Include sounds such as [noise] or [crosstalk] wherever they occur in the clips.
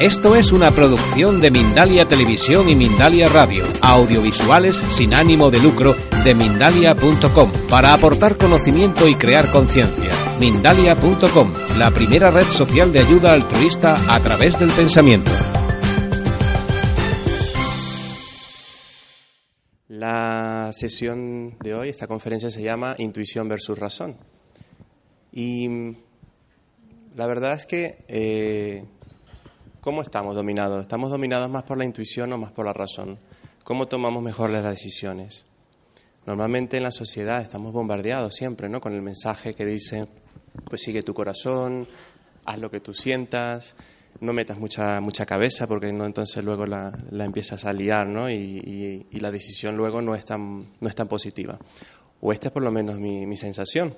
Esto es una producción de Mindalia Televisión y Mindalia Radio, audiovisuales sin ánimo de lucro de mindalia.com, para aportar conocimiento y crear conciencia. Mindalia.com, la primera red social de ayuda altruista a través del pensamiento. La sesión de hoy, esta conferencia se llama Intuición versus Razón. Y la verdad es que eh, ¿Cómo estamos dominados? ¿Estamos dominados más por la intuición o más por la razón? ¿Cómo tomamos mejor las decisiones? Normalmente en la sociedad estamos bombardeados siempre, ¿no? Con el mensaje que dice, pues sigue tu corazón, haz lo que tú sientas, no metas mucha, mucha cabeza porque no entonces luego la, empiezas a liar, ¿no? Y, la decisión luego no es tan, no es tan positiva. O esta es por lo menos mi, mi sensación.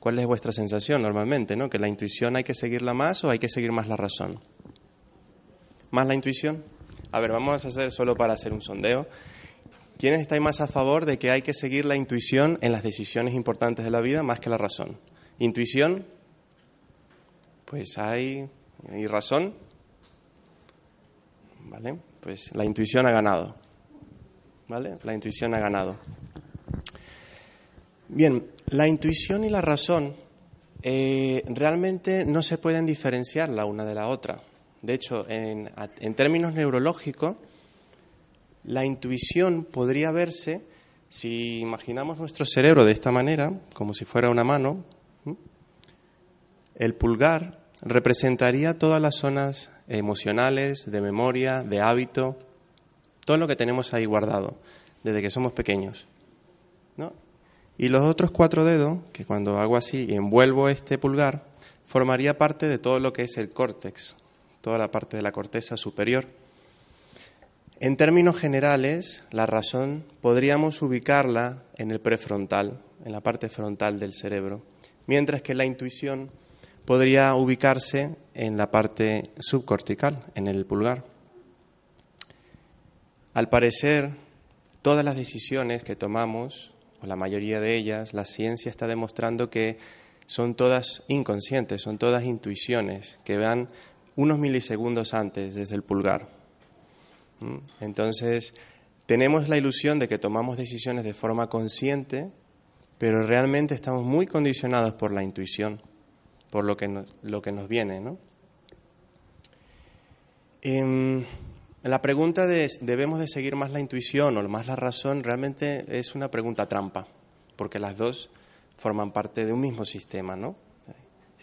¿Cuál es vuestra sensación normalmente, no? Que la intuición hay que seguirla más o hay que seguir más la razón más la intuición? A ver, vamos a hacer solo para hacer un sondeo. ¿Quiénes estáis más a favor de que hay que seguir la intuición en las decisiones importantes de la vida más que la razón? ¿Intuición? Pues hay. ¿Y razón? ¿Vale? Pues la intuición ha ganado. ¿Vale? La intuición ha ganado. Bien, la intuición y la razón eh, realmente no se pueden diferenciar la una de la otra. De hecho, en, términos neurológicos, la intuición podría verse si imaginamos nuestro cerebro de esta manera, como si fuera una mano. El pulgar representaría todas las zonas emocionales, de memoria, de hábito, todo lo que tenemos ahí guardado desde que somos pequeños. Y los otros cuatro dedos, que cuando hago así y envuelvo este pulgar, formaría parte de todo lo que es el córtex, toda la parte de la corteza superior. En términos generales, la razón podríamos ubicarla en el prefrontal, en la parte frontal del cerebro, mientras que la intuición podría ubicarse en la parte subcortical, en el pulgar. Al parecer, todas las decisiones que tomamos, o la mayoría de ellas, la ciencia está demostrando que son todas inconscientes, son todas intuiciones que van unos milisegundos antes desde el pulgar. ¿Mm? Entonces, tenemos la ilusión de que tomamos decisiones de forma consciente, pero realmente estamos muy condicionados por la intuición, por lo que nos, lo que nos viene. ¿no? Em, la pregunta de ¿debemos de seguir más la intuición o más la razón? realmente es una pregunta trampa, porque las dos forman parte de un mismo sistema, ¿no?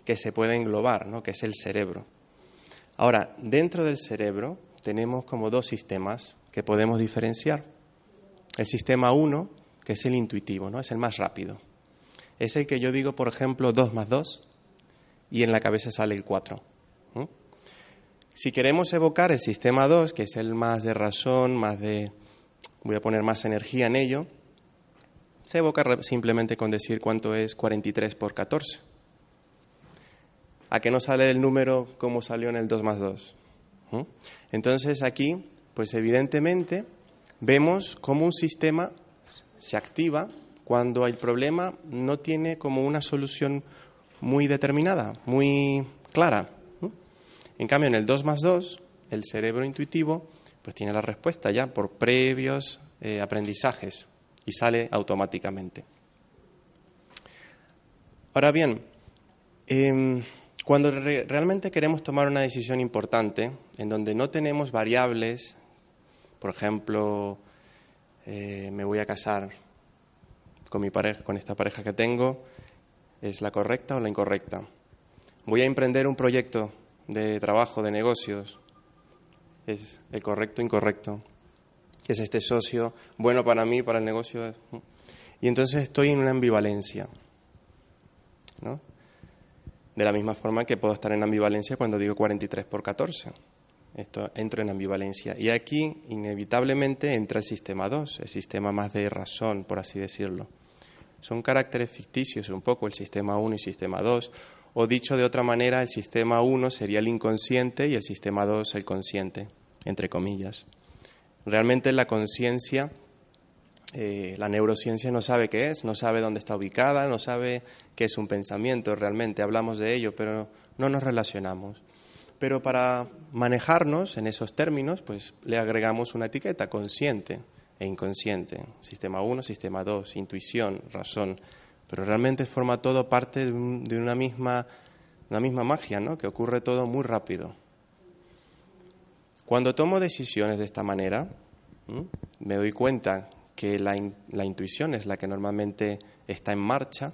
que se puede englobar, ¿no? que es el cerebro. Ahora, dentro del cerebro tenemos como dos sistemas que podemos diferenciar. El sistema 1, que es el intuitivo, ¿no? es el más rápido. Es el que yo digo, por ejemplo, 2 más 2 y en la cabeza sale el 4. Si queremos evocar el sistema 2, que es el más de razón, más de... voy a poner más energía en ello, se evoca simplemente con decir cuánto es 43 por 14 a que no sale el número como salió en el 2 más 2. Entonces aquí, pues evidentemente, vemos cómo un sistema se activa cuando el problema no tiene como una solución muy determinada, muy clara. En cambio, en el 2 más 2, el cerebro intuitivo pues tiene la respuesta ya por previos eh, aprendizajes y sale automáticamente. Ahora bien, eh, cuando realmente queremos tomar una decisión importante, en donde no tenemos variables, por ejemplo, eh, me voy a casar con mi pareja, con esta pareja que tengo, ¿es la correcta o la incorrecta? Voy a emprender un proyecto de trabajo, de negocios, ¿es el correcto o incorrecto? ¿Es este socio bueno para mí, para el negocio? Y entonces estoy en una ambivalencia. ¿no? De la misma forma que puedo estar en ambivalencia cuando digo 43 por 14. Esto entro en ambivalencia. Y aquí, inevitablemente, entra el sistema 2, el sistema más de razón, por así decirlo. Son caracteres ficticios un poco el sistema 1 y el sistema 2. O dicho de otra manera, el sistema 1 sería el inconsciente y el sistema 2 el consciente, entre comillas. Realmente la conciencia eh, la neurociencia no sabe qué es, no sabe dónde está ubicada, no sabe qué es un pensamiento realmente. Hablamos de ello, pero no nos relacionamos. Pero para manejarnos en esos términos, pues le agregamos una etiqueta consciente e inconsciente. Sistema 1, sistema 2, intuición, razón. Pero realmente forma todo parte de, una, misma, una misma magia, ¿no? que ocurre todo muy rápido. Cuando tomo decisiones de esta manera, me doy cuenta que la, intuición es la que normalmente está en marcha,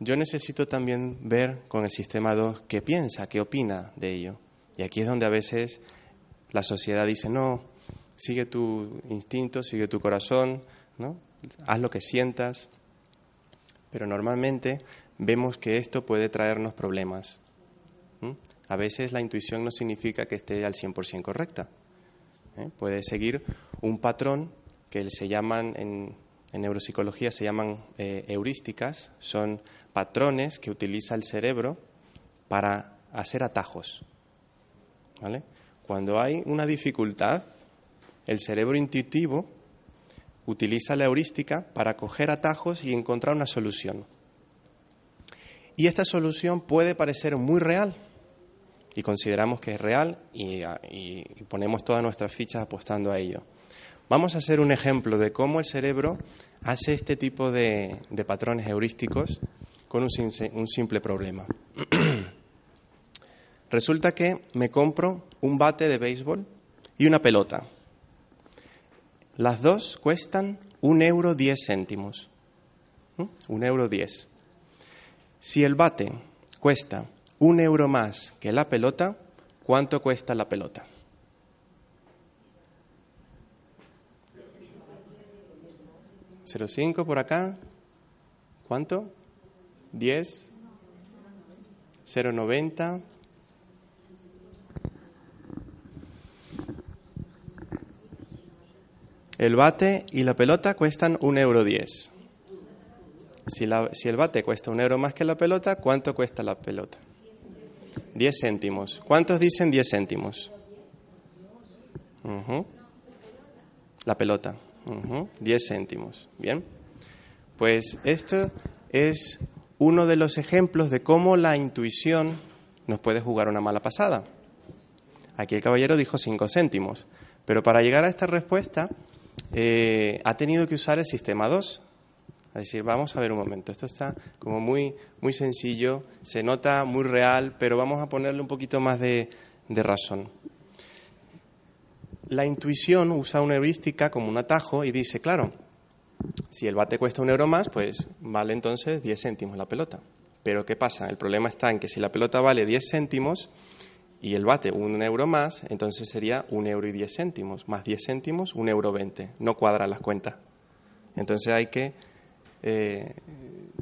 yo necesito también ver con el sistema 2 qué piensa, qué opina de ello. Y aquí es donde a veces la sociedad dice, no, sigue tu instinto, sigue tu corazón, ¿no? haz lo que sientas. Pero normalmente vemos que esto puede traernos problemas. A veces la intuición no significa que esté al 100% correcta. ¿eh? Puede seguir un patrón que se llaman en, neuropsicología se llaman eh, heurísticas, son patrones que utiliza el cerebro para hacer atajos. Cuando hay una dificultad, el cerebro intuitivo utiliza la heurística para coger atajos y encontrar una solución. Y esta solución puede parecer muy real, y consideramos que es real y, ponemos todas nuestras fichas apostando a ello. Vamos a hacer un ejemplo de cómo el cerebro hace este tipo de, patrones heurísticos con un simple problema. [clears throat] Resulta que me compro un bate de béisbol y una pelota. Las dos cuestan un euro diez céntimos. Un euro diez. Si el bate cuesta un euro más que la pelota, ¿cuánto cuesta la pelota? ¿0,5 por acá? ¿Cuánto? ¿10? ¿0,90? El bate y la pelota cuestan un euro diez. Si, si el bate cuesta un euro más que la pelota, ¿cuánto cuesta la pelota? Diez céntimos. ¿Cuántos dicen diez céntimos? La pelota. Diez céntimos. Bien. Pues esto es uno de los ejemplos de cómo la intuición nos puede jugar una mala pasada. Aquí el caballero dijo cinco céntimos. Pero para llegar a esta respuesta eh, ha tenido que usar el sistema 2. Es decir, vamos a ver un momento, esto está como muy, muy sencillo, se nota muy real, pero vamos a ponerle un poquito más de, razón. La intuición usa una heurística como un atajo y dice, claro, si el bate cuesta un euro más, pues vale entonces 10 céntimos la pelota. Pero ¿qué pasa? El problema está en que si la pelota vale 10 céntimos, y el bate un euro más, entonces sería un euro y diez céntimos, más diez céntimos, un euro veinte. No cuadran las cuentas. Entonces hay que eh,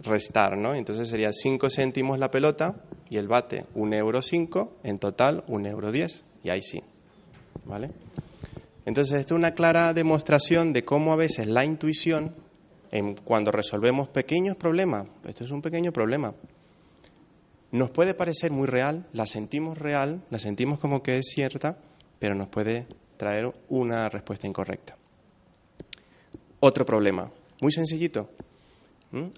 restar, ¿no? Entonces sería cinco céntimos la pelota y el bate un euro cinco, en total un euro diez. Y ahí sí, ¿vale? Entonces esto es una clara demostración de cómo a veces la intuición, en, cuando resolvemos pequeños problemas, esto es un pequeño problema, nos puede parecer muy real, la sentimos real, la sentimos como que es cierta, pero nos puede traer una respuesta incorrecta. Otro problema, muy sencillito.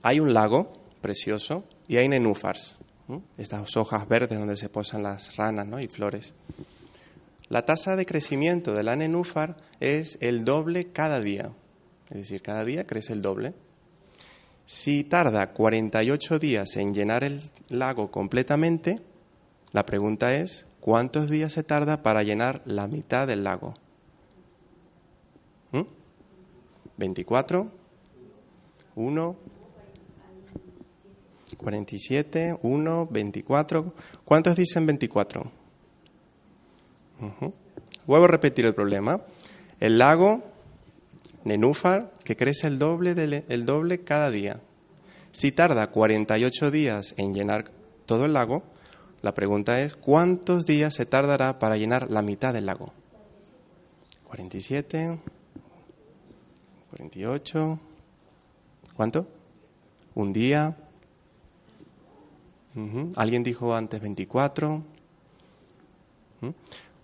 Hay un lago precioso y hay nenúfars, estas hojas verdes donde se posan las ranas y flores. La tasa de crecimiento de la nenúfar es el doble cada día, es decir, cada día crece el doble. Si tarda 48 días en llenar el lago completamente, la pregunta es, ¿cuántos días se tarda para llenar la mitad del lago? ¿Mm? ¿24? ¿1? 47, 1, 24. ¿Cuántos dicen 24? Vuelvo a repetir el problema. El lago nenúfar que crece el doble, el doble cada día. Si tarda 48 días en llenar todo el lago, la pregunta es, ¿cuántos días se tardará para llenar la mitad del lago? 47, 48, ¿cuánto? Un día. Alguien dijo antes 24.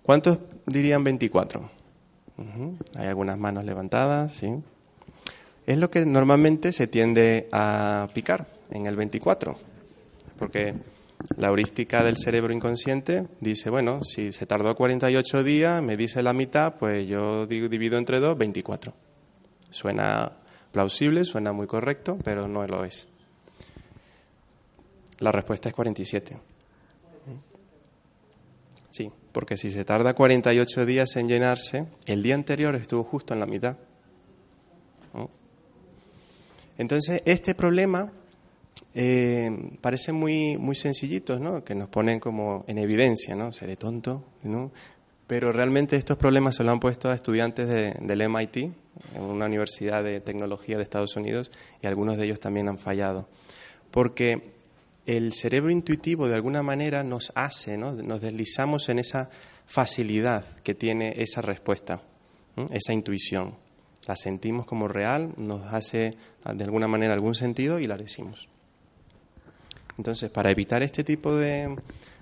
¿Cuántos dirían 24? Hay algunas manos levantadas, sí. Es lo que normalmente se tiende a picar en el 24, porque La heurística del cerebro inconsciente dice, bueno, si se tardó 48 días, me dice la mitad, pues yo divido entre dos, 24. Suena plausible, suena muy correcto, pero no lo es. La respuesta es 47. Porque si se tarda 48 días en llenarse, el día anterior estuvo justo en la mitad. Entonces, este problema eh, parece muy, muy sencillito, ¿no? Que nos ponen como en evidencia, ¿no? Seré tonto, ¿no? Pero realmente estos problemas se lo han puesto a estudiantes del MIT, en una universidad de tecnología de Estados Unidos, y algunos de ellos también han fallado. Porque el cerebro intuitivo de alguna manera nos hace, ¿no? nos deslizamos en esa facilidad que tiene esa respuesta, esa intuición. La sentimos como real, nos hace de alguna manera algún sentido y la decimos. Entonces, para evitar este tipo de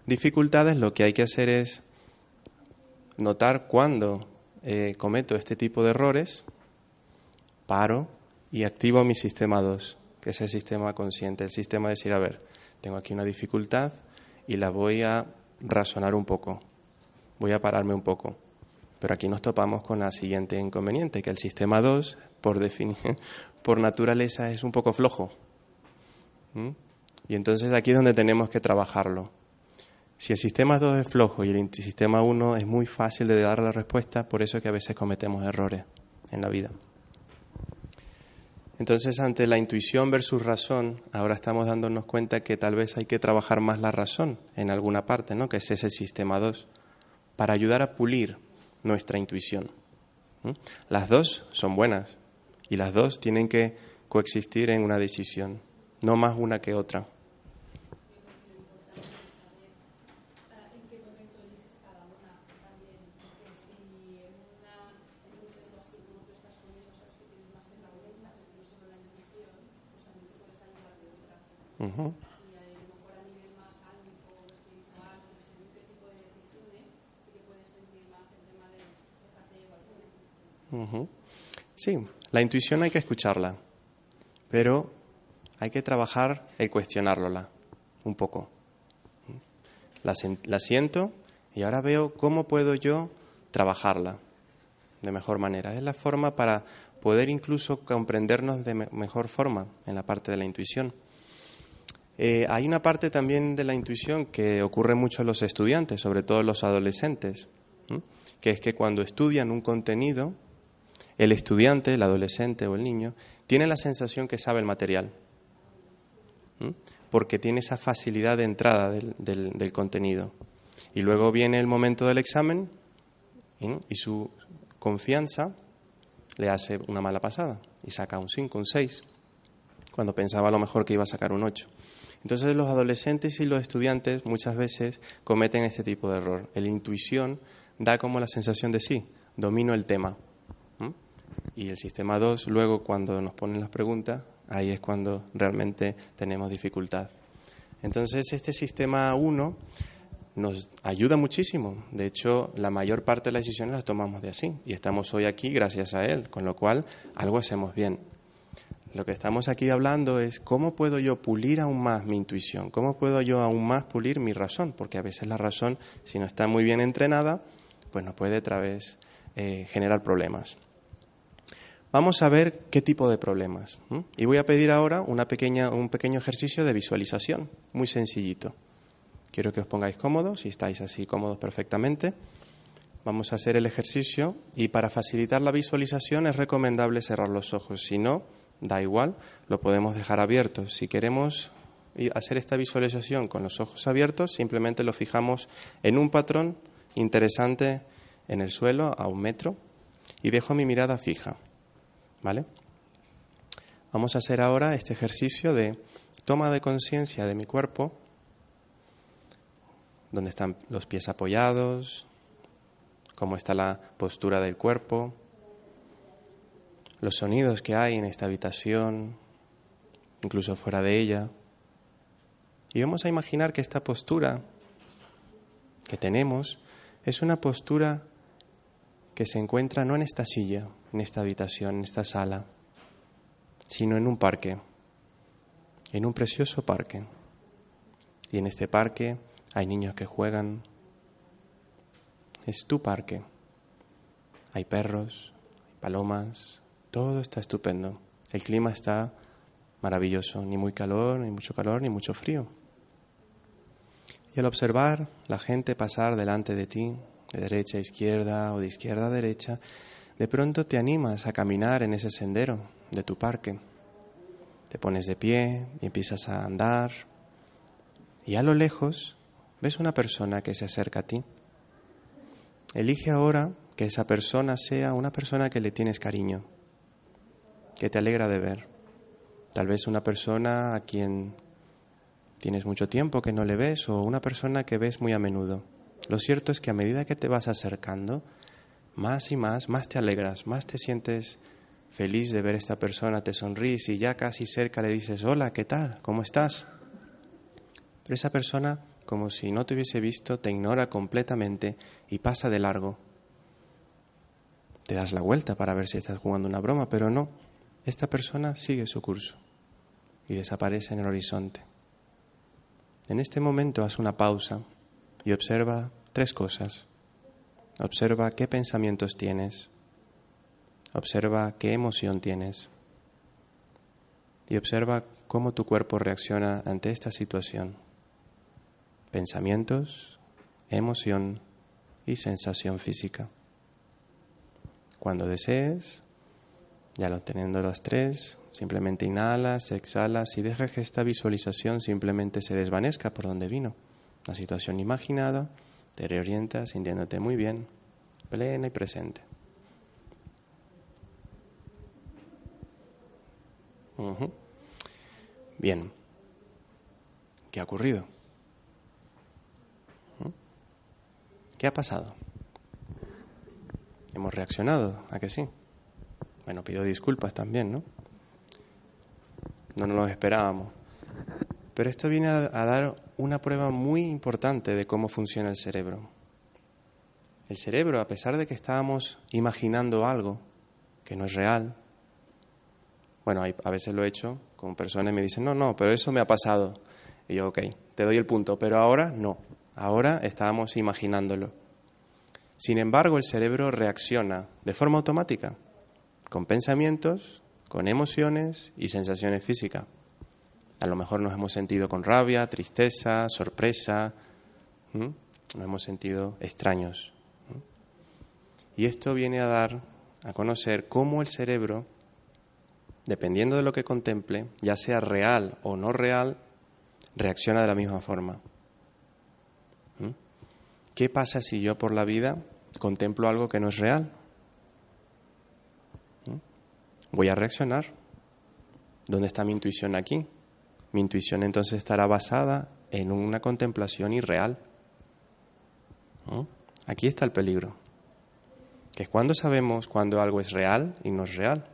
dificultades, lo que hay que hacer es notar cuando eh, cometo este tipo de errores, paro y activo mi sistema 2, que es el sistema consciente, el sistema de decir, a ver, tengo aquí una dificultad y la voy a razonar un poco, voy a pararme un poco. Pero aquí nos topamos con la siguiente inconveniente, que el sistema 2, por, [laughs] por naturaleza, es un poco flojo. Y entonces aquí es donde tenemos que trabajarlo. Si el sistema 2 es flojo y el sistema 1 es muy fácil de dar la respuesta, por eso es que a veces cometemos errores en la vida. Entonces, ante la intuición versus razón, ahora estamos dándonos cuenta que tal vez hay que trabajar más la razón en alguna parte, ¿no? Que es ese sistema 2, para ayudar a pulir nuestra intuición. Las dos son buenas y las dos tienen que coexistir en una decisión, no más una que otra. Sí, la intuición hay que escucharla, pero hay que trabajar el cuestionarla un poco. La siento y ahora veo cómo puedo yo trabajarla de mejor manera. Es la forma para poder incluso comprendernos de mejor forma en la parte de la intuición. Eh, hay una parte también de la intuición que ocurre mucho en los estudiantes, sobre todo los adolescentes, que es que cuando estudian un contenido, el estudiante, el adolescente o el niño, tiene la sensación que sabe el material, porque tiene esa facilidad de entrada del, contenido. Y luego viene el momento del examen y su confianza le hace una mala pasada y saca un 5, un 6, cuando pensaba a lo mejor que iba a sacar un 8. Entonces los adolescentes y los estudiantes muchas veces cometen este tipo de error. La intuición da como la sensación de sí, domino el tema. Y el sistema 2, luego cuando nos ponen las preguntas, ahí es cuando realmente tenemos dificultad. Entonces este sistema 1 nos ayuda muchísimo. De hecho, la mayor parte de las decisiones las tomamos de así. Y estamos hoy aquí gracias a él, con lo cual algo hacemos bien. Lo que estamos aquí hablando es cómo puedo yo pulir aún más mi intuición, cómo puedo yo aún más pulir mi razón, porque a veces la razón, si no está muy bien entrenada, pues nos puede otra vez eh, generar problemas. Vamos a ver qué tipo de problemas. Y voy a pedir ahora una pequeña, un pequeño ejercicio de visualización, muy sencillito. Quiero que os pongáis cómodos, si estáis así cómodos perfectamente. Vamos a hacer el ejercicio y para facilitar la visualización es recomendable cerrar los ojos. Si no, da igual, lo podemos dejar abierto. Si queremos hacer esta visualización con los ojos abiertos, simplemente lo fijamos en un patrón interesante en el suelo a un metro y dejo mi mirada fija. ¿Vale? Vamos a hacer ahora este ejercicio de toma de conciencia de mi cuerpo, donde están los pies apoyados, cómo está la postura del cuerpo, los sonidos que hay en esta habitación, incluso fuera de ella. Y vamos a imaginar que esta postura que tenemos es una postura que se encuentra no en esta silla, en esta habitación, en esta sala, sino en un parque, en un precioso parque. Y en este parque hay niños que juegan. Es tu parque. Hay perros, hay palomas, todo está estupendo. El clima está maravilloso, ni muy calor, ni mucho calor, ni mucho frío. Y al observar la gente pasar delante de ti, de derecha a izquierda o de izquierda a derecha, de pronto te animas a caminar en ese sendero de tu parque. Te pones de pie y empiezas a andar. Y a lo lejos ves una persona que se acerca a ti. Elige ahora que esa persona sea una persona que le tienes cariño, que te alegra de ver. Tal vez una persona a quien tienes mucho tiempo que no le ves o una persona que ves muy a menudo. Lo cierto es que a medida que te vas acercando, más y más, más te alegras, más te sientes feliz de ver a esta persona, te sonríes y ya casi cerca le dices, hola, ¿qué tal? ¿Cómo estás? Pero esa persona, como si no te hubiese visto, te ignora completamente y pasa de largo. Te das la vuelta para ver si estás jugando una broma, pero no. Esta persona sigue su curso y desaparece en el horizonte. En este momento haz una pausa y observa tres cosas. Observa qué pensamientos tienes. Observa qué emoción tienes. Y observa cómo tu cuerpo reacciona ante esta situación. Pensamientos, emoción y sensación física. Cuando desees, ya lo teniendo las tres, simplemente inhalas, exhalas y deja que esta visualización simplemente se desvanezca por donde vino. La situación imaginada, te reorientas sintiéndote muy bien, plena y presente. Bien. ¿Qué ha ocurrido? ¿Qué ha pasado? Hemos reaccionado, ¿a que sí? Bueno, pido disculpas también, ¿no? No nos lo esperábamos. Pero esto viene a, dar una prueba muy importante de cómo funciona el cerebro. El cerebro, a pesar de que estábamos imaginando algo que no es real, bueno, a veces lo he hecho con personas y me dicen, no, no, pero eso me ha pasado. Y yo, ok, te doy el punto, pero ahora no. Ahora estábamos imaginándolo. Sin embargo, el cerebro reacciona de forma automática, con pensamientos, con emociones y sensaciones físicas. A lo mejor nos hemos sentido con rabia, tristeza, sorpresa, nos hemos sentido extraños. Y esto viene a dar a conocer cómo el cerebro dependiendo de lo que contemple, ya sea real o no real, reacciona de la misma forma. ¿Qué pasa si yo por la vida contemplo algo que no es real? Voy a reaccionar. ¿Dónde está mi intuición aquí? Mi intuición entonces estará basada en una contemplación irreal. Aquí está el peligro, que es cuando sabemos cuando algo es real y no es real.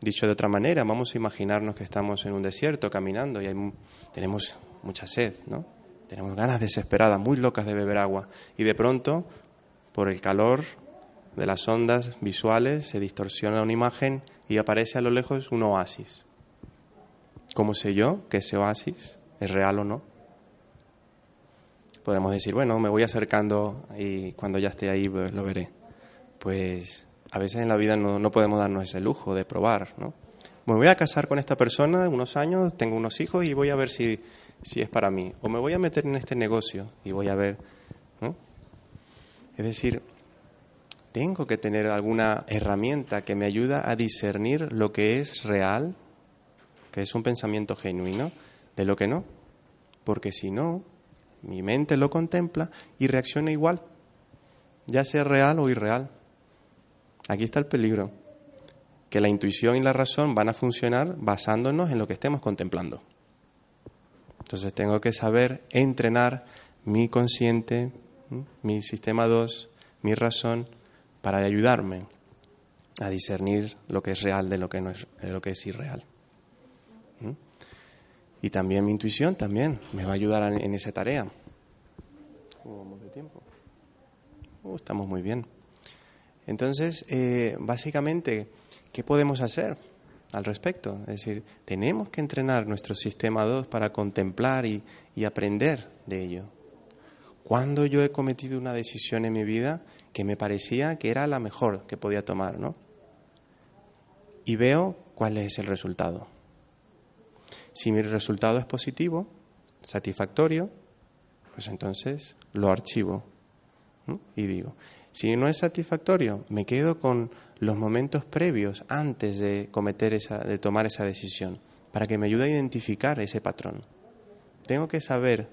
Dicho de otra manera, vamos a imaginarnos que estamos en un desierto caminando y tenemos mucha sed, ¿no? Tenemos ganas desesperadas, muy locas de beber agua. Y de pronto, por el calor de las ondas visuales, se distorsiona una imagen y aparece a lo lejos un oasis. ¿Cómo sé yo que ese oasis es real o no? Podemos decir, bueno, me voy acercando y cuando ya esté ahí pues, lo veré. Pues a veces en la vida no, podemos darnos ese lujo de probar, ¿no? Me voy a casar con esta persona unos años, tengo unos hijos y voy a ver si, si es para mí. O me voy a meter en este negocio y voy a ver, ¿no? Es decir, tengo que tener alguna herramienta que me ayuda a discernir lo que es real, que es un pensamiento genuino, de lo que no. Porque si no, mi mente lo contempla y reacciona igual, ya sea real o irreal. Aquí está el peligro, que la intuición y la razón van a funcionar basándonos en lo que estemos contemplando. Entonces tengo que saber entrenar mi consciente, mi sistema 2, mi razón, para ayudarme a discernir lo que es real de lo que, no es, de lo que es irreal. Y también mi intuición también me va a ayudar en, esa tarea. ¿Cómo vamos de tiempo? Uh, estamos muy bien. Entonces, eh, básicamente, ¿qué podemos hacer? al respecto. Es decir, tenemos que entrenar nuestro sistema 2 para contemplar y, y aprender de ello. Cuando yo he cometido una decisión en mi vida que me parecía que era la mejor que podía tomar, ¿no? Y veo cuál es el resultado. Si mi resultado es positivo, satisfactorio, pues entonces lo archivo y digo, si no es satisfactorio, me quedo con los momentos previos antes de cometer esa, de tomar esa decisión, para que me ayude a identificar ese patrón. Tengo que saber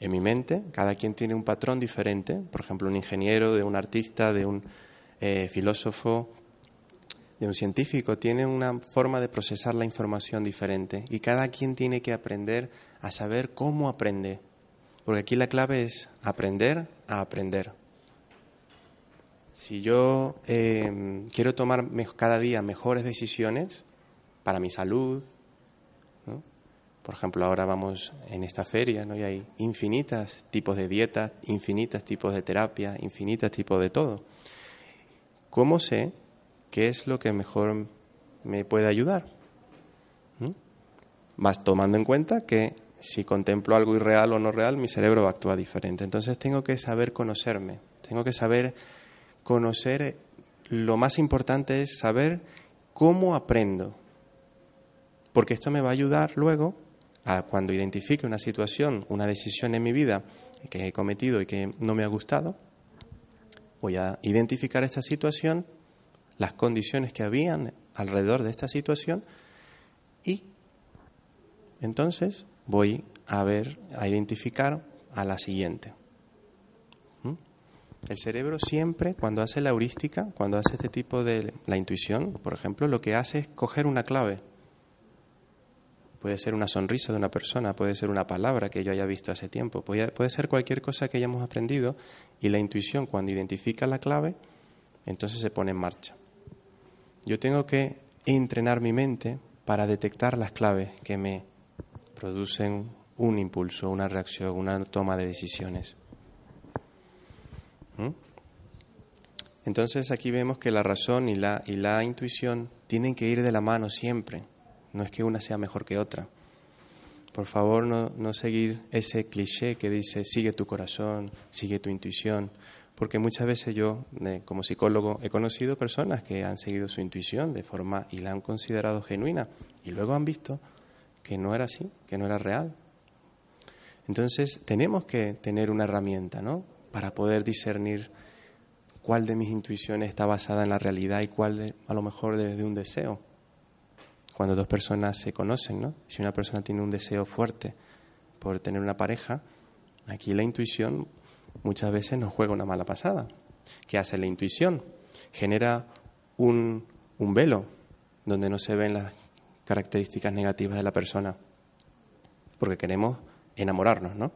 en mi mente, cada quien tiene un patrón diferente, por ejemplo, un ingeniero, de un artista, de un eh, filósofo, de un científico, tiene una forma de procesar la información diferente. Y cada quien tiene que aprender a saber cómo aprende, porque aquí la clave es aprender a aprender. Si yo eh, quiero tomar cada día mejores decisiones para mi salud, por ejemplo, ahora vamos en esta feria ¿no? y hay infinitas tipos de dietas, infinitas tipos de terapia, infinitas tipos de todo. ¿Cómo sé qué es lo que mejor me puede ayudar? ¿Mm? tomando en cuenta que si contemplo algo irreal o no real, mi cerebro va a actuar diferente. Entonces tengo que saber conocerme, tengo que saber conocer, lo más importante es saber cómo aprendo, porque esto me va a ayudar luego cuando identifique una situación, una decisión en mi vida que he cometido y que no me ha gustado, voy a identificar esta situación, las condiciones que habían alrededor de esta situación y entonces voy a ver, a identificar a la siguiente. ¿Mm? El cerebro siempre, cuando hace la heurística, cuando hace este tipo de la intuición, por ejemplo, lo que hace es coger una clave Puede ser una sonrisa de una persona, puede ser una palabra que yo haya visto hace tiempo, puede, ser cualquier cosa que hayamos aprendido y la intuición cuando identifica la clave, entonces se pone en marcha. Yo tengo que entrenar mi mente para detectar las claves que me producen un impulso, una reacción, una toma de decisiones. ¿Mm? Entonces aquí vemos que la razón y la, y la intuición tienen que ir de la mano siempre no es que una sea mejor que otra. Por favor, no, seguir ese cliché que dice sigue tu corazón, sigue tu intuición, porque muchas veces yo, como psicólogo, he conocido personas que han seguido su intuición de forma y la han considerado genuina y luego han visto que no era así, que no era real. Entonces, tenemos que tener una herramienta, ¿no? Para poder discernir cuál de mis intuiciones está basada en la realidad y cuál a lo mejor de un deseo cuando dos personas se conocen, ¿no? Si una persona tiene un deseo fuerte por tener una pareja, aquí la intuición muchas veces nos juega una mala pasada. ¿Qué hace la intuición? Genera un, un velo donde no se ven las características negativas de la persona, porque queremos enamorarnos, ¿no?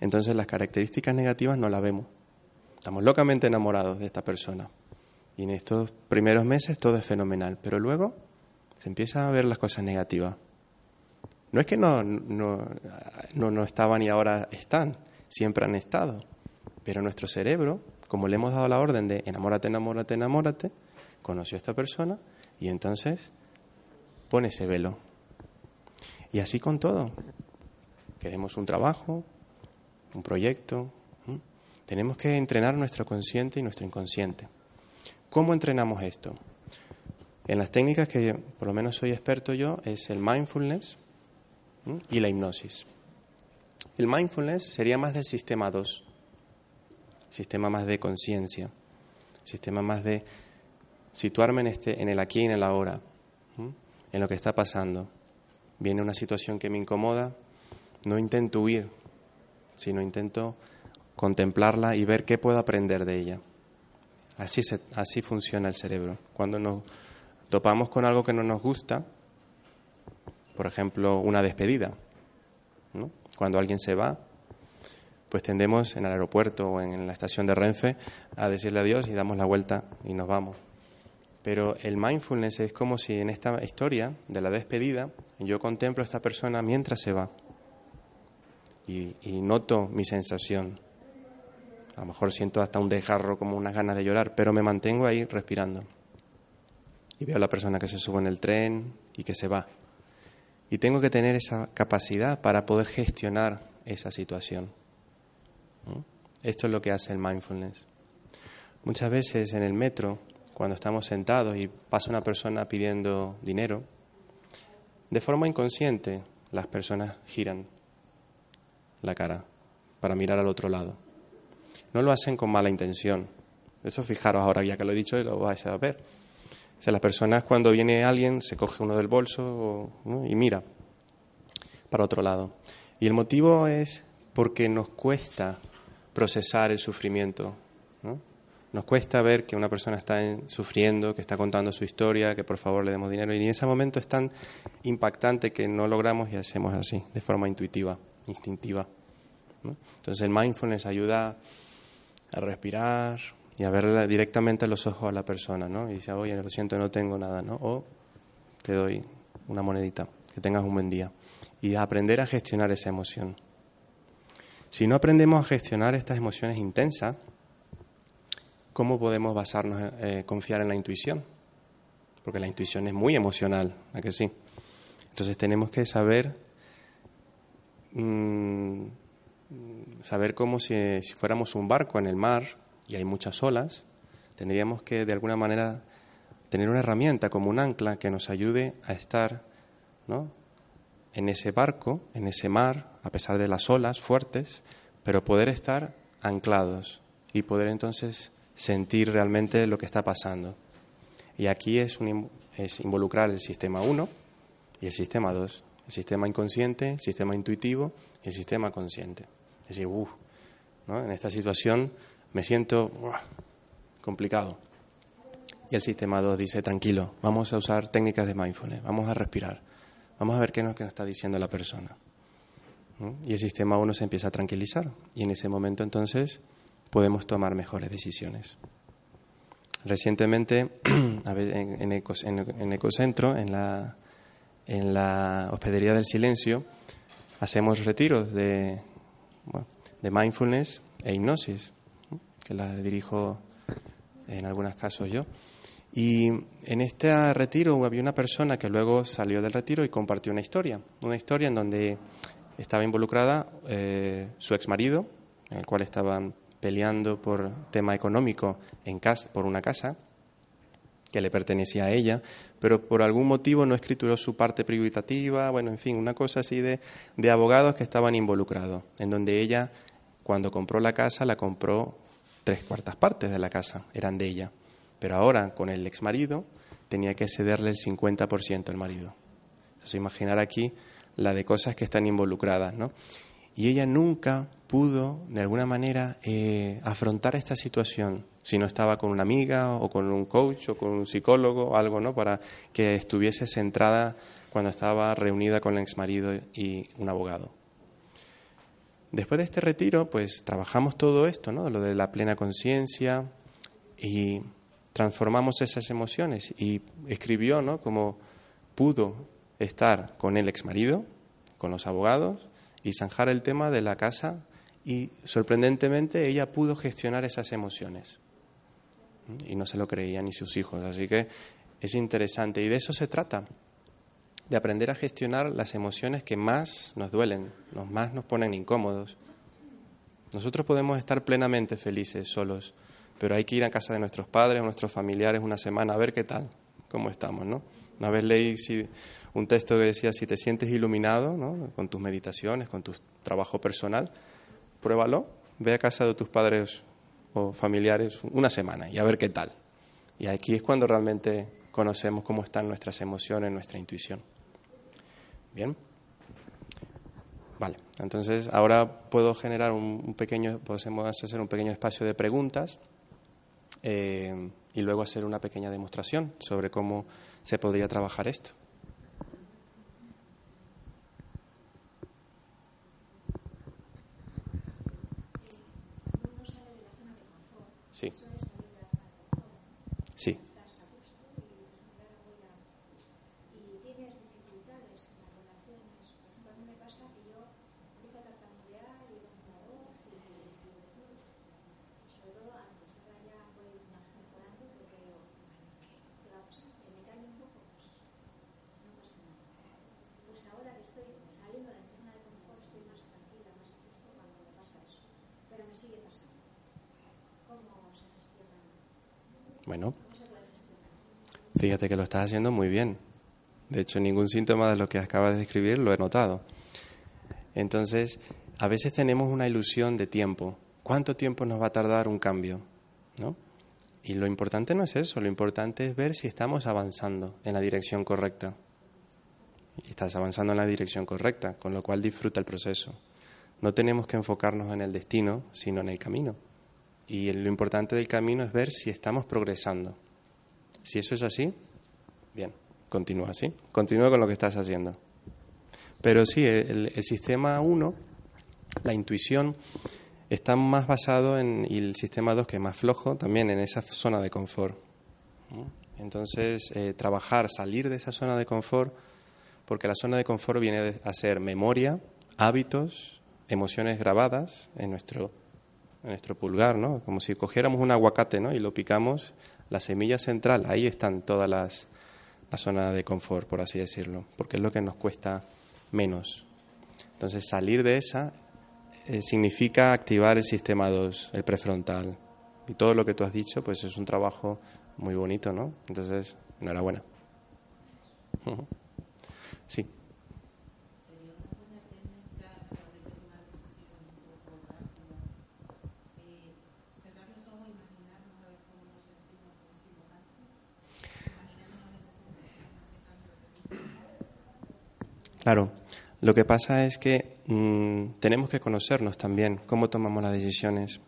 Entonces las características negativas no las vemos. Estamos locamente enamorados de esta persona. Y en estos primeros meses todo es fenomenal, pero luego se empieza a ver las cosas negativas. No es que no, no, no, estaban y ahora están, siempre han estado, pero nuestro cerebro, como le hemos dado la orden de enamórate, enamórate, enamórate, conoció a esta persona y entonces pone ese velo. Y así con todo. Queremos un trabajo, un proyecto. Tenemos que entrenar nuestro consciente y nuestro inconsciente. ¿Cómo entrenamos esto? En las técnicas que por lo menos soy experto yo es el mindfulness y la hipnosis. El mindfulness sería más del sistema 2, sistema más de conciencia, sistema más de situarme en, este, en el aquí y en el ahora, en lo que está pasando. Viene una situación que me incomoda, no intento huir, sino intento contemplarla y ver qué puedo aprender de ella. Así, así funciona el cerebro. Cuando nos topamos con algo que no nos gusta, por ejemplo, una despedida. Cuando alguien se va, pues tendemos en el aeropuerto o en la estación de Renfe a decirle adiós y damos la vuelta y nos vamos. Pero el mindfulness es como si en esta historia de la despedida yo contemplo a esta persona mientras se va y, y noto mi sensación. A lo mejor siento hasta un desgarro, como unas ganas de llorar, pero me mantengo ahí respirando. Y veo a la persona que se sube en el tren y que se va. Y tengo que tener esa capacidad para poder gestionar esa situación. Esto es lo que hace el mindfulness. Muchas veces en el metro, cuando estamos sentados y pasa una persona pidiendo dinero, de forma inconsciente las personas giran la cara para mirar al otro lado. No lo hacen con mala intención. Eso fijaros ahora ya que lo he dicho y lo vais a ver. O sea, las personas cuando viene alguien se coge uno del bolso y mira para otro lado. Y el motivo es porque nos cuesta procesar el sufrimiento. Nos cuesta ver que una persona está sufriendo, que está contando su historia, que por favor le demos dinero. Y en ese momento es tan impactante que no logramos y hacemos así, de forma intuitiva, instintiva. Entonces el mindfulness ayuda a respirar y a ver directamente a los ojos a la persona, ¿no? Y dice, oye, lo siento, no tengo nada, ¿no? O te doy una monedita, que tengas un buen día. Y aprender a gestionar esa emoción. Si no aprendemos a gestionar estas emociones intensas, ¿cómo podemos basarnos, eh, confiar en la intuición? Porque la intuición es muy emocional, ¿a que sí? Entonces tenemos que saber mm, saber cómo si, fuéramos un barco en el mar y hay muchas olas, tendríamos que de alguna manera tener una herramienta como un ancla que nos ayude a estar ¿no? en ese barco, en ese mar, a pesar de las olas fuertes, pero poder estar anclados y poder entonces sentir realmente lo que está pasando. Y aquí es, es involucrar el sistema 1 y el sistema 2, el sistema inconsciente, el sistema intuitivo y el sistema consciente decir, uff, en esta situación me siento complicado. Y el sistema 2 dice, tranquilo, vamos a usar técnicas de mindfulness, vamos a respirar, vamos a ver qué lo que nos está diciendo la persona. Y el sistema 1 se empieza a tranquilizar y en ese momento entonces podemos tomar mejores decisiones. Recientemente, [clears throat] en, Ecocentro, en la, en la Hospedería del Silencio, hacemos retiros de, de mindfulness e hipnosis, que la dirijo en algunos casos yo. Y en este retiro había una persona que luego salió del retiro y compartió una historia, una historia en donde estaba involucrada eh, su ex marido, en el cual estaban peleando por tema económico en casa, por una casa que le pertenecía a ella, pero por algún motivo no escrituró su parte privativa, bueno, en fin, una cosa así de, de abogados que estaban involucrados, en donde ella cuando compró la casa, la compró tres cuartas partes de la casa, eran de ella. Pero ahora, con el ex marido, tenía que cederle el 50% al marido. Entonces, imaginar aquí la de cosas que están involucradas, ¿no? Y ella nunca pudo, de alguna manera, eh, afrontar esta situación si no estaba con una amiga o con un coach o con un psicólogo algo, ¿no? Para que estuviese centrada cuando estaba reunida con el ex marido y un abogado. Después de este retiro, pues trabajamos todo esto, ¿no? Lo de la plena conciencia y transformamos esas emociones. Y escribió, ¿no? Como pudo estar con el exmarido, con los abogados y zanjar el tema de la casa y sorprendentemente ella pudo gestionar esas emociones. Y no se lo creían ni sus hijos, así que es interesante. Y de eso se trata de aprender a gestionar las emociones que más nos duelen, los más nos ponen incómodos. Nosotros podemos estar plenamente felices solos, pero hay que ir a casa de nuestros padres o nuestros familiares una semana a ver qué tal, cómo estamos, ¿no? Una vez leí un texto que decía, si te sientes iluminado ¿no? con tus meditaciones, con tu trabajo personal, pruébalo, ve a casa de tus padres o familiares una semana y a ver qué tal. Y aquí es cuando realmente conocemos cómo están nuestras emociones, nuestra intuición. Bien. Vale, entonces ahora puedo generar un, pequeño, podemos hacer un pequeño espacio de preguntas eh, y luego hacer una pequeña demostración sobre cómo se podría trabajar esto. Sí. Bueno, fíjate que lo estás haciendo muy bien. De hecho, ningún síntoma de lo que acabas de describir lo he notado. Entonces, a veces tenemos una ilusión de tiempo. ¿Cuánto tiempo nos va a tardar un cambio? ¿No? Y lo importante no es eso, lo importante es ver si estamos avanzando en la dirección correcta. Y estás avanzando en la dirección correcta, con lo cual disfruta el proceso. No tenemos que enfocarnos en el destino, sino en el camino. Y lo importante del camino es ver si estamos progresando. Si eso es así, bien, continúa así, continúa con lo que estás haciendo. Pero sí, el, sistema 1, la intuición, está más basado en, y el sistema 2, que es más flojo, también en esa zona de confort. Entonces, eh, trabajar, salir de esa zona de confort, porque la zona de confort viene a ser memoria, hábitos, emociones grabadas en nuestro en nuestro pulgar, ¿no? Como si cogiéramos un aguacate, ¿no? Y lo picamos, la semilla central, ahí están todas las la zona de confort, por así decirlo, porque es lo que nos cuesta menos. Entonces, salir de esa eh, significa activar el sistema 2, el prefrontal. Y todo lo que tú has dicho, pues es un trabajo muy bonito, ¿no? Entonces, enhorabuena. [laughs] Sí. Claro, lo que pasa es que mm, tenemos que conocernos también, cómo tomamos las decisiones.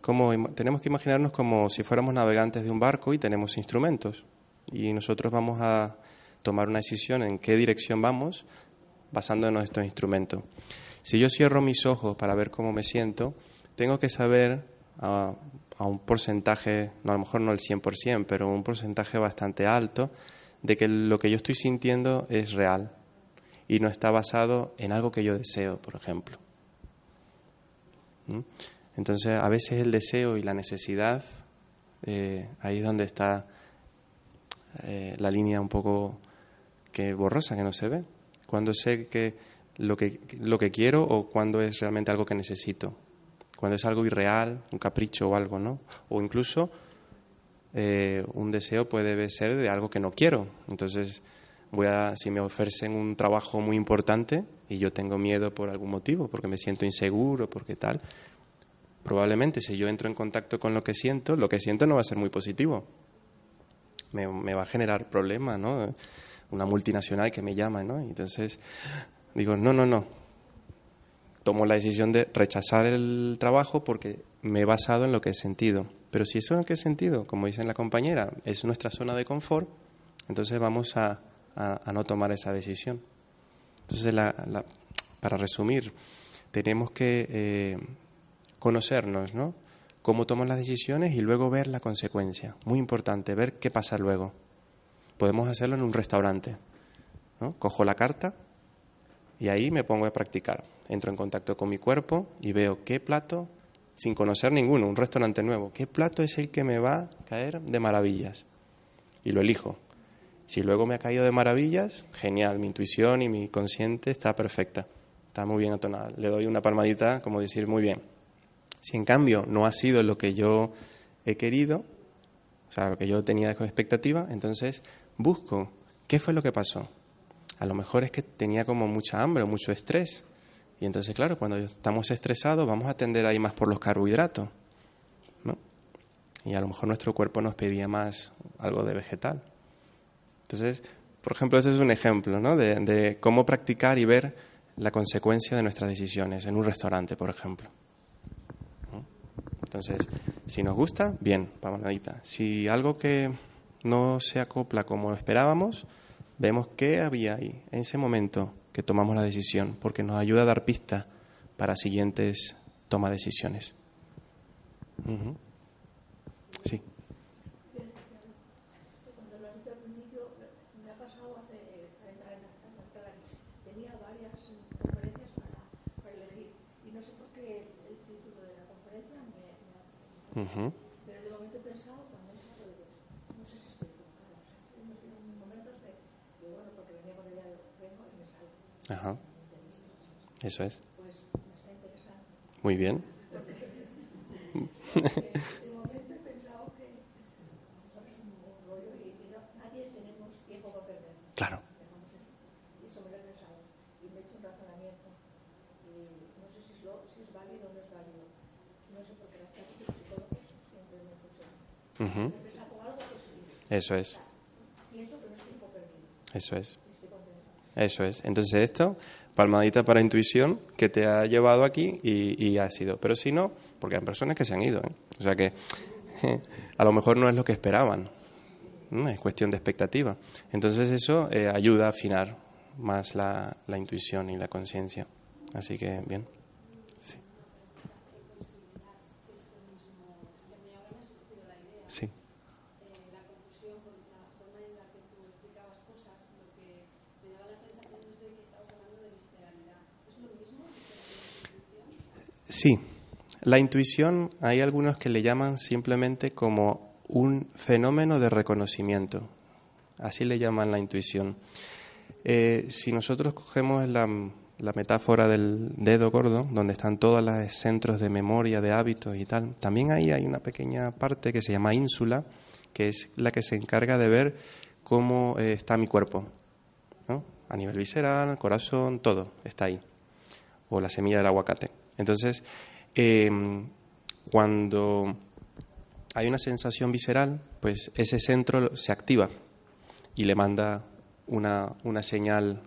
Como, tenemos que imaginarnos como si fuéramos navegantes de un barco y tenemos instrumentos. Y nosotros vamos a tomar una decisión en qué dirección vamos basándonos en estos instrumentos. Si yo cierro mis ojos para ver cómo me siento, tengo que saber a, a un porcentaje, no, a lo mejor no el 100%, pero un porcentaje bastante alto, de que lo que yo estoy sintiendo es real, y no está basado en algo que yo deseo, por ejemplo. ¿Mm? Entonces, a veces el deseo y la necesidad, eh, ahí es donde está eh, la línea un poco que borrosa, que no se ve. Cuando sé que lo, que lo que quiero o cuando es realmente algo que necesito. Cuando es algo irreal, un capricho o algo, ¿no? O incluso eh, un deseo puede ser de algo que no quiero. Entonces, voy a, si me ofrecen un trabajo muy importante y yo tengo miedo por algún motivo, porque me siento inseguro, porque tal, probablemente si yo entro en contacto con lo que siento, lo que siento no va a ser muy positivo. Me, va a generar problemas, ¿no? Una multinacional que me llama, ¿no? Entonces digo, no, no, no. Tomo la decisión de rechazar el trabajo porque me he basado en lo que he sentido. Pero si eso en qué sentido, como dice la compañera, es nuestra zona de confort, entonces vamos a a, no tomar esa decisión. Entonces, para resumir, tenemos que eh, conocernos, ¿no? Cómo tomo las decisiones y luego ver la consecuencia. Muy importante, ver qué pasa luego. Podemos hacerlo en un restaurante. ¿no? Cojo la carta y ahí me pongo a practicar. Entro en contacto con mi cuerpo y veo qué plato, sin conocer ninguno, un restaurante nuevo, qué plato es el que me va a caer de maravillas. Y lo elijo. Si luego me ha caído de maravillas, genial, mi intuición y mi consciente está perfecta, está muy bien atonada. Le doy una palmadita como decir muy bien. Si en cambio no ha sido lo que yo he querido, o sea, lo que yo tenía como expectativa, entonces busco qué fue lo que pasó. A lo mejor es que tenía como mucha hambre o mucho estrés. Y entonces, claro, cuando estamos estresados vamos a tender ahí más por los carbohidratos. ¿no? Y a lo mejor nuestro cuerpo nos pedía más algo de vegetal. Entonces, por ejemplo, ese es un ejemplo ¿no? de, cómo practicar y ver la consecuencia de nuestras decisiones en un restaurante, por ejemplo. Entonces, si nos gusta, bien, palmadita. Si algo que no se acopla como esperábamos, vemos qué había ahí en ese momento que tomamos la decisión, porque nos ayuda a dar pistas para siguientes toma de decisiones. Sí. Pero de momento he pensado, cuando he no sé si estoy equivocada. O sea, unos momentos de, de, bueno, porque venía con el vengo y me salgo. Ajá. Eso es. Pues me está interesando. Muy bien. [laughs] de Ujú. Eso es. Eso es. Eso es. Entonces esto, palmadita para intuición, que te ha llevado aquí y, ha sido. Pero si no, porque hay personas que se han ido. ¿eh? O sea que [laughs] a lo mejor no es lo que esperaban. Es cuestión de expectativa. Entonces eso eh, ayuda a afinar más la intuición y la conciencia. Así que bien. Sí. Sí. Sí, la intuición hay algunos que le llaman simplemente como un fenómeno de reconocimiento. Así le llaman la intuición. Eh, si nosotros cogemos la, la metáfora del dedo gordo, donde están todos los centros de memoria, de hábitos y tal, también ahí hay una pequeña parte que se llama ínsula, que es la que se encarga de ver cómo eh, está mi cuerpo, ¿no? a nivel visceral, corazón, todo está ahí, o la semilla del aguacate. Entonces, eh, cuando hay una sensación visceral, pues ese centro se activa y le manda una, una señal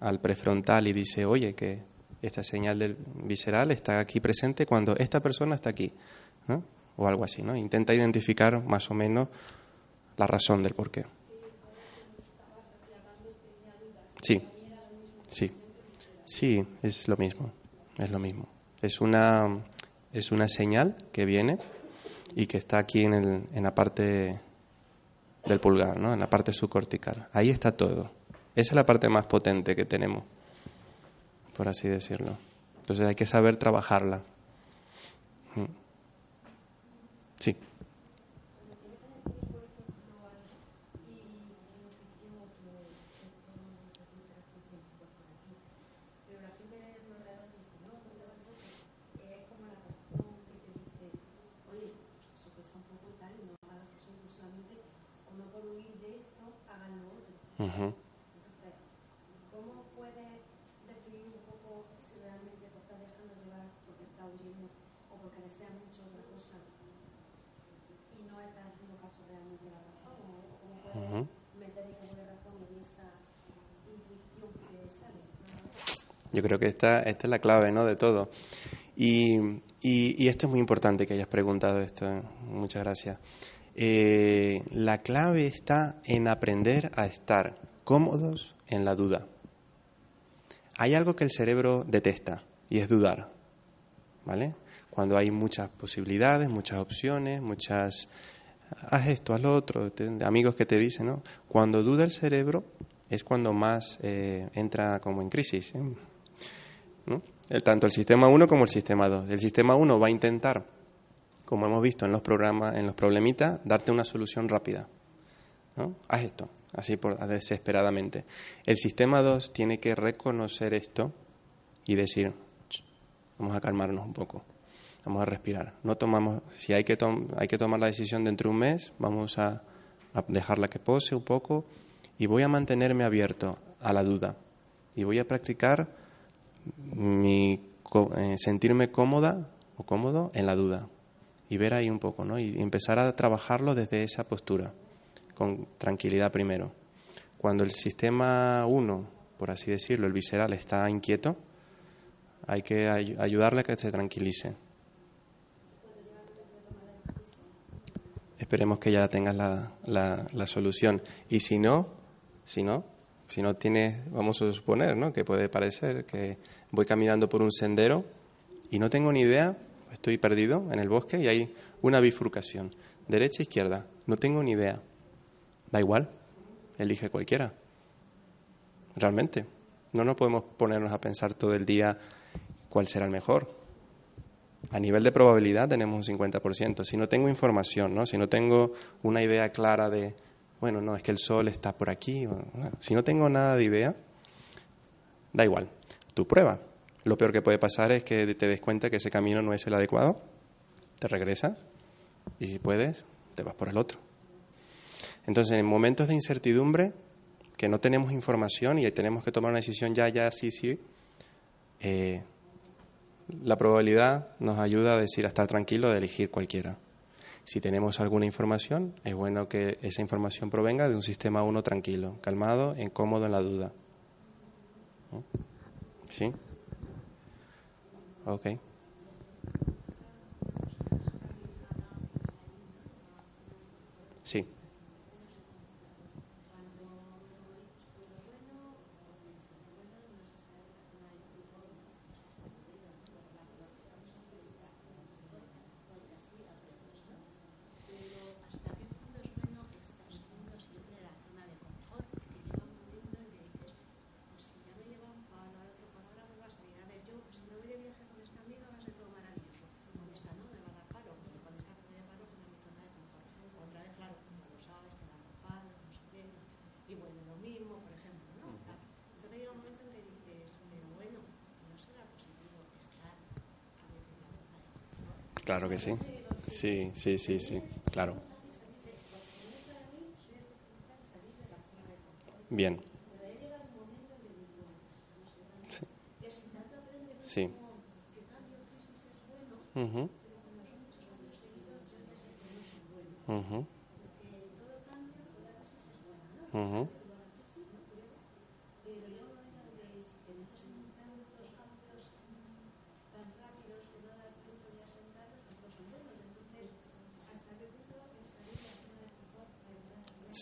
al prefrontal y dice, oye, que esta señal del visceral está aquí presente cuando esta persona está aquí, ¿no? o algo así, ¿no? Intenta identificar más o menos la razón del porqué. Sí, sí, sí, es lo mismo, es lo mismo. Es una, es una señal que viene y que está aquí en, el, en la parte del pulgar, ¿no? en la parte subcortical. Ahí está todo. Esa es la parte más potente que tenemos, por así decirlo. Entonces hay que saber trabajarla. Mm. Sí. Ujú. ¿Cómo puedes definir un poco si realmente te estás dejando llevar porque estás huyendo o porque deseas mucho otra cosa y no estás haciendo caso realmente a la razón? ¿O cómo puedes Ujú. meter un poco de razón en esa intuición que te sale? Yo creo que esta, esta es la clave ¿no? de todo. Y, y- esto es muy importante que hayas preguntado esto. Muchas gracias. Eh, la clave está en aprender a estar cómodos en la duda. Hay algo que el cerebro detesta y es dudar. ¿Vale? Cuando hay muchas posibilidades, muchas opciones, muchas... Haz esto, haz lo otro, amigos que te dicen, ¿no? Cuando duda el cerebro es cuando más eh, entra como en crisis. ¿eh? El- tanto el sistema 1 como el sistema 2. El sistema 1 va a intentar, como hemos visto en los programas, en los problemitas, darte una solución rápida. ¿no? Haz esto, así por, desesperadamente. El sistema 2 tiene que reconocer esto y decir, "Ch, vamos a calmarnos un poco, vamos a respirar. No tomamos, si hay que, tom- hay que tomar la decisión dentro de un mes, vamos a, a dejarla que pose un poco y voy a mantenerme abierto a la duda y voy a practicar mi eh, sentirme cómoda o cómodo en la duda y ver ahí un poco, ¿no? Y empezar a trabajarlo desde esa postura, con tranquilidad primero. Cuando el sistema 1, por así decirlo, el visceral está inquieto, hay que ay- ayudarle a que se tranquilice. Esperemos que ya tengas la, la solución. Y si no, si no, si no tienes, vamos a suponer, ¿no? Que puede parecer que voy caminando por un sendero y no tengo ni idea, estoy perdido en el bosque y hay una bifurcación, derecha e izquierda, no tengo ni idea. Da igual, elige cualquiera. Realmente, no nos podemos ponernos a pensar todo el día cuál será el mejor. A nivel de probabilidad tenemos un 50%. Si no tengo información, ¿no? si no tengo una idea clara de, bueno, no, es que el sol está por aquí, si no tengo nada de idea, da igual, tú prueba. Lo peor que puede pasar es que te des cuenta que ese camino no es el adecuado, te regresas y si puedes, te vas por el otro. Entonces, en momentos de incertidumbre, que no tenemos información y tenemos que tomar una decisión ya, ya, sí, sí, eh, la probabilidad nos ayuda a decir a estar tranquilo de elegir cualquiera. Si tenemos alguna información, es bueno que esa información provenga de un sistema 1 tranquilo, calmado, incómodo en la duda. ¿Sí? Ok. Sí. Claro que sí. Sí, sí, sí, sí, claro. Bien. Sí. Uh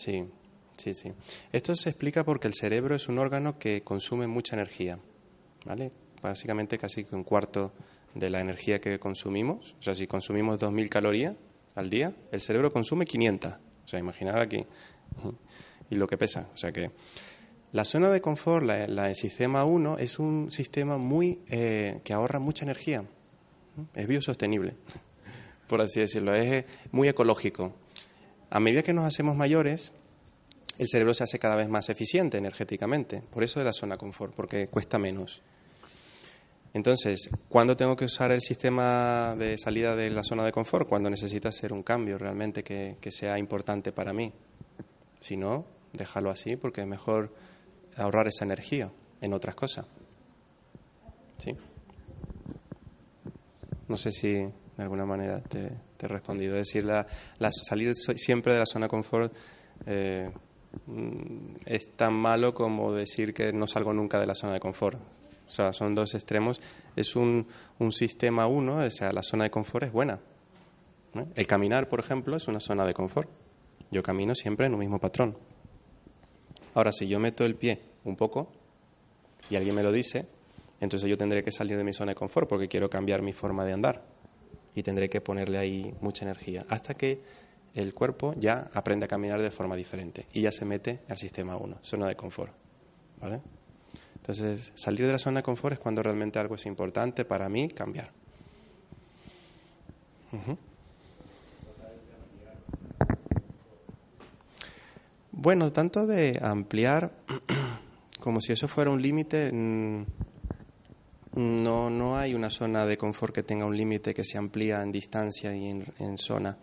Sí, sí, sí. Esto se explica porque el cerebro es un órgano que consume mucha energía, ¿vale? Básicamente casi un cuarto de la energía que consumimos. O sea, si consumimos 2.000 calorías al día, el cerebro consume 500. O sea, imaginad aquí. [laughs] Y lo que pesa. O sea que la zona de confort, la, la sistema 1, es un sistema muy eh, que ahorra mucha energía. Es biosostenible, [laughs] por así decirlo. Es eh, muy ecológico. A medida que nos hacemos mayores, el cerebro se hace cada vez más eficiente energéticamente. Por eso de la zona confort, porque cuesta menos. Entonces, ¿cuándo tengo que usar el sistema de salida de la zona de confort? Cuando necesita hacer un cambio realmente que, sea importante para mí. Si no, déjalo así porque es mejor ahorrar esa energía en otras cosas. ¿Sí? No sé si de alguna manera te, respondido. Es decir, la, salir siempre de la zona de confort eh, Mm, es tan malo como decir que no salgo nunca de la zona de confort. O sea, son dos extremos. Es un, un sistema uno, o sea, la zona de confort es buena. El caminar, por ejemplo, es una zona de confort. Yo camino siempre en un mismo patrón. Ahora, si yo meto el pie un poco y alguien me lo dice, entonces yo tendré que salir de mi zona de confort porque quiero cambiar mi forma de andar y tendré que ponerle ahí mucha energía hasta que el cuerpo ya aprende a caminar de forma diferente y ya se mete al sistema 1, zona de confort. ¿vale? Entonces, salir de la zona de confort es cuando realmente algo es importante para mí cambiar. Bueno, tanto de ampliar [clears throat] como si eso fuera un límite, mm, no, no hay una zona de confort que tenga un límite que se amplía en distancia y en zona.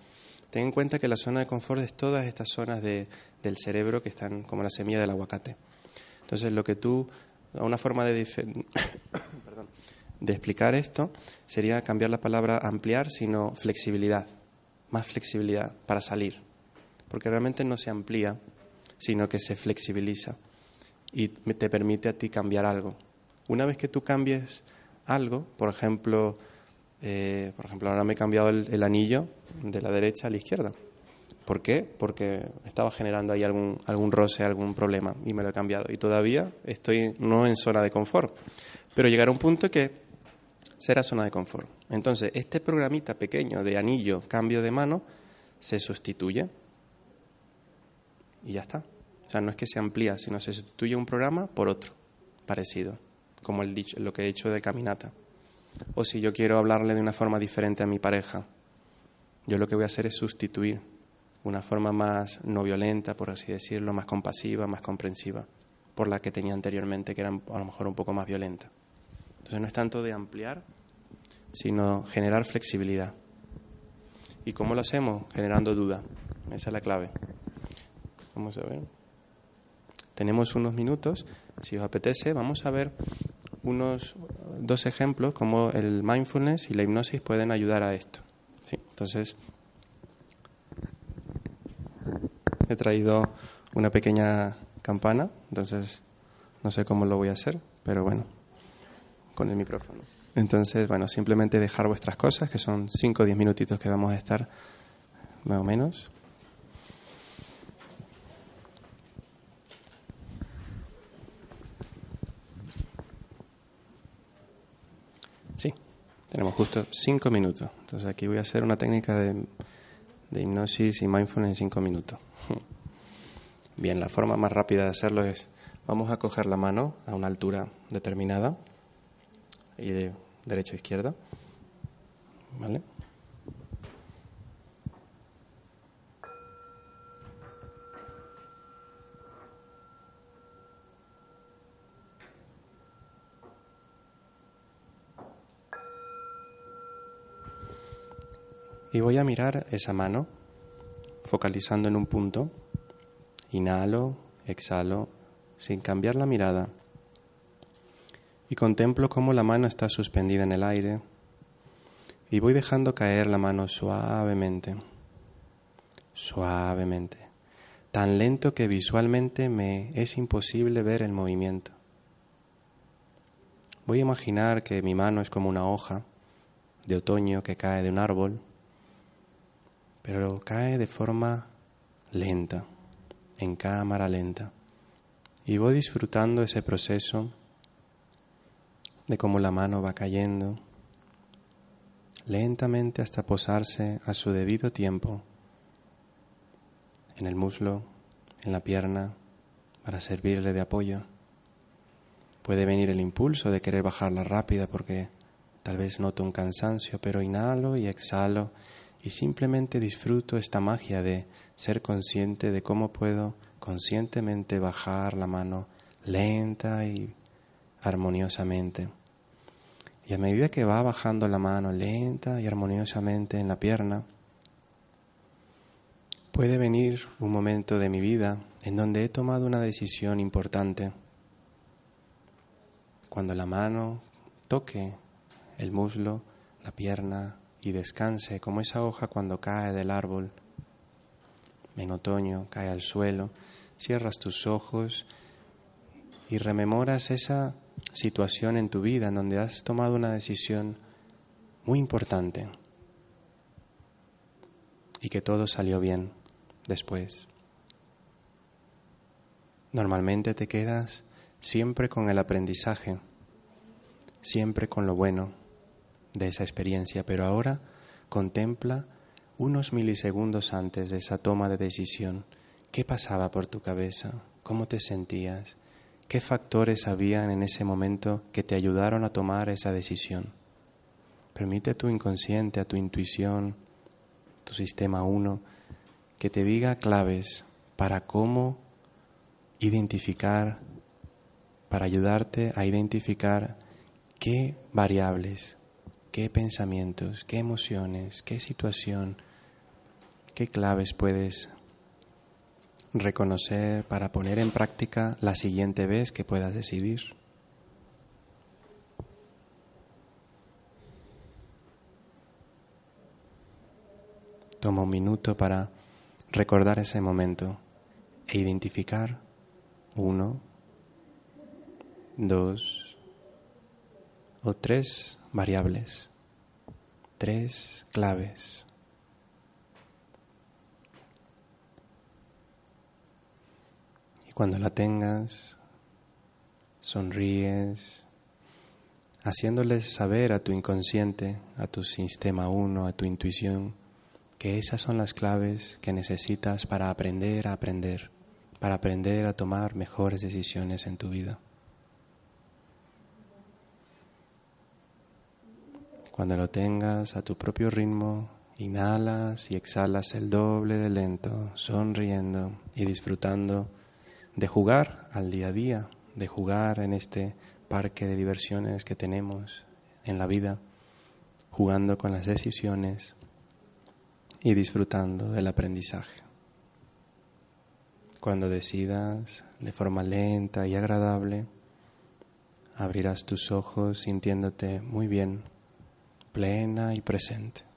Ten en cuenta que la zona de confort es todas estas zonas de, del cerebro que están como la semilla del aguacate. Entonces, lo que tú, una forma de, [coughs] de explicar esto sería cambiar la palabra ampliar, sino flexibilidad, más flexibilidad para salir. Porque realmente no se amplía, sino que se flexibiliza y te permite a ti cambiar algo. Una vez que tú cambies algo, por ejemplo, eh, por ejemplo, ahora me he cambiado el, anillo de la derecha a la izquierda. ¿Por qué? Porque estaba generando ahí algún, algún roce, algún problema y me lo he cambiado. Y todavía estoy no en zona de confort. Pero llegará un punto que será zona de confort. Entonces, este programita pequeño de anillo, cambio de mano, se sustituye y ya está. O sea, no es que se amplía, sino se sustituye un programa por otro parecido, como el dicho, lo que he hecho de caminata o si yo quiero hablarle de una forma diferente a mi pareja. Yo lo que voy a hacer es sustituir una forma más no violenta, por así decirlo, más compasiva, más comprensiva, por la que tenía anteriormente, que era a lo mejor un poco más violenta. Entonces no es tanto de ampliar, sino generar flexibilidad. ¿Y cómo lo hacemos? Generando duda. Esa es la clave. Vamos a ver. Tenemos unos minutos. Si os apetece, vamos a ver unos dos ejemplos como el mindfulness y la hipnosis pueden ayudar a esto. Entonces, he traído una pequeña campana, entonces no sé cómo lo voy a hacer, pero bueno, con el micrófono. Entonces, bueno, simplemente dejar vuestras cosas, que son 5 o 10 minutitos que vamos a estar más o menos. Sí, tenemos justo 5 minutos. Entonces aquí voy a hacer una técnica de, de hipnosis y mindfulness en 5 minutos. [laughs] Bien, la forma más rápida de hacerlo es, vamos a coger la mano a una altura determinada y de derecha a izquierda. ¿Vale? Y voy a mirar esa mano, focalizando en un punto. Inhalo, exhalo, sin cambiar la mirada. Y contemplo cómo la mano está suspendida en el aire. Y voy dejando caer la mano suavemente, suavemente, tan lento que visualmente me es imposible ver el movimiento. Voy a imaginar que mi mano es como una hoja de otoño que cae de un árbol pero cae de forma lenta, en cámara lenta. Y voy disfrutando ese proceso de cómo la mano va cayendo lentamente hasta posarse a su debido tiempo en el muslo, en la pierna, para servirle de apoyo. Puede venir el impulso de querer bajarla rápida porque tal vez noto un cansancio, pero inhalo y exhalo y simplemente disfruto esta magia de ser consciente de cómo puedo conscientemente bajar la mano lenta y armoniosamente. Y a medida que va bajando la mano lenta y armoniosamente en la pierna, puede venir un momento de mi vida en donde he tomado una decisión importante. Cuando la mano toque el muslo, la pierna, y descanse como esa hoja cuando cae del árbol en otoño, cae al suelo, cierras tus ojos y rememoras esa situación en tu vida en donde has tomado una decisión muy importante y que todo salió bien después. Normalmente te quedas siempre con el aprendizaje, siempre con lo bueno de esa experiencia, pero ahora contempla unos milisegundos antes de esa toma de decisión, qué pasaba por tu cabeza, cómo te sentías, qué factores habían en ese momento que te ayudaron a tomar esa decisión. Permite a tu inconsciente, a tu intuición, tu sistema uno, que te diga claves para cómo identificar, para ayudarte a identificar qué variables, qué pensamientos, qué emociones, qué situación, qué claves puedes reconocer para poner en práctica la siguiente vez que puedas decidir. Toma un minuto para recordar ese momento e identificar uno, dos o tres variables, tres claves. Y cuando la tengas, sonríes, haciéndoles saber a tu inconsciente, a tu sistema uno, a tu intuición, que esas son las claves que necesitas para aprender a aprender, para aprender a tomar mejores decisiones en tu vida. Cuando lo tengas a tu propio ritmo, inhalas y exhalas el doble de lento, sonriendo y disfrutando de jugar al día a día, de jugar en este parque de diversiones que tenemos en la vida, jugando con las decisiones y disfrutando del aprendizaje. Cuando decidas de forma lenta y agradable, abrirás tus ojos sintiéndote muy bien plena y presente.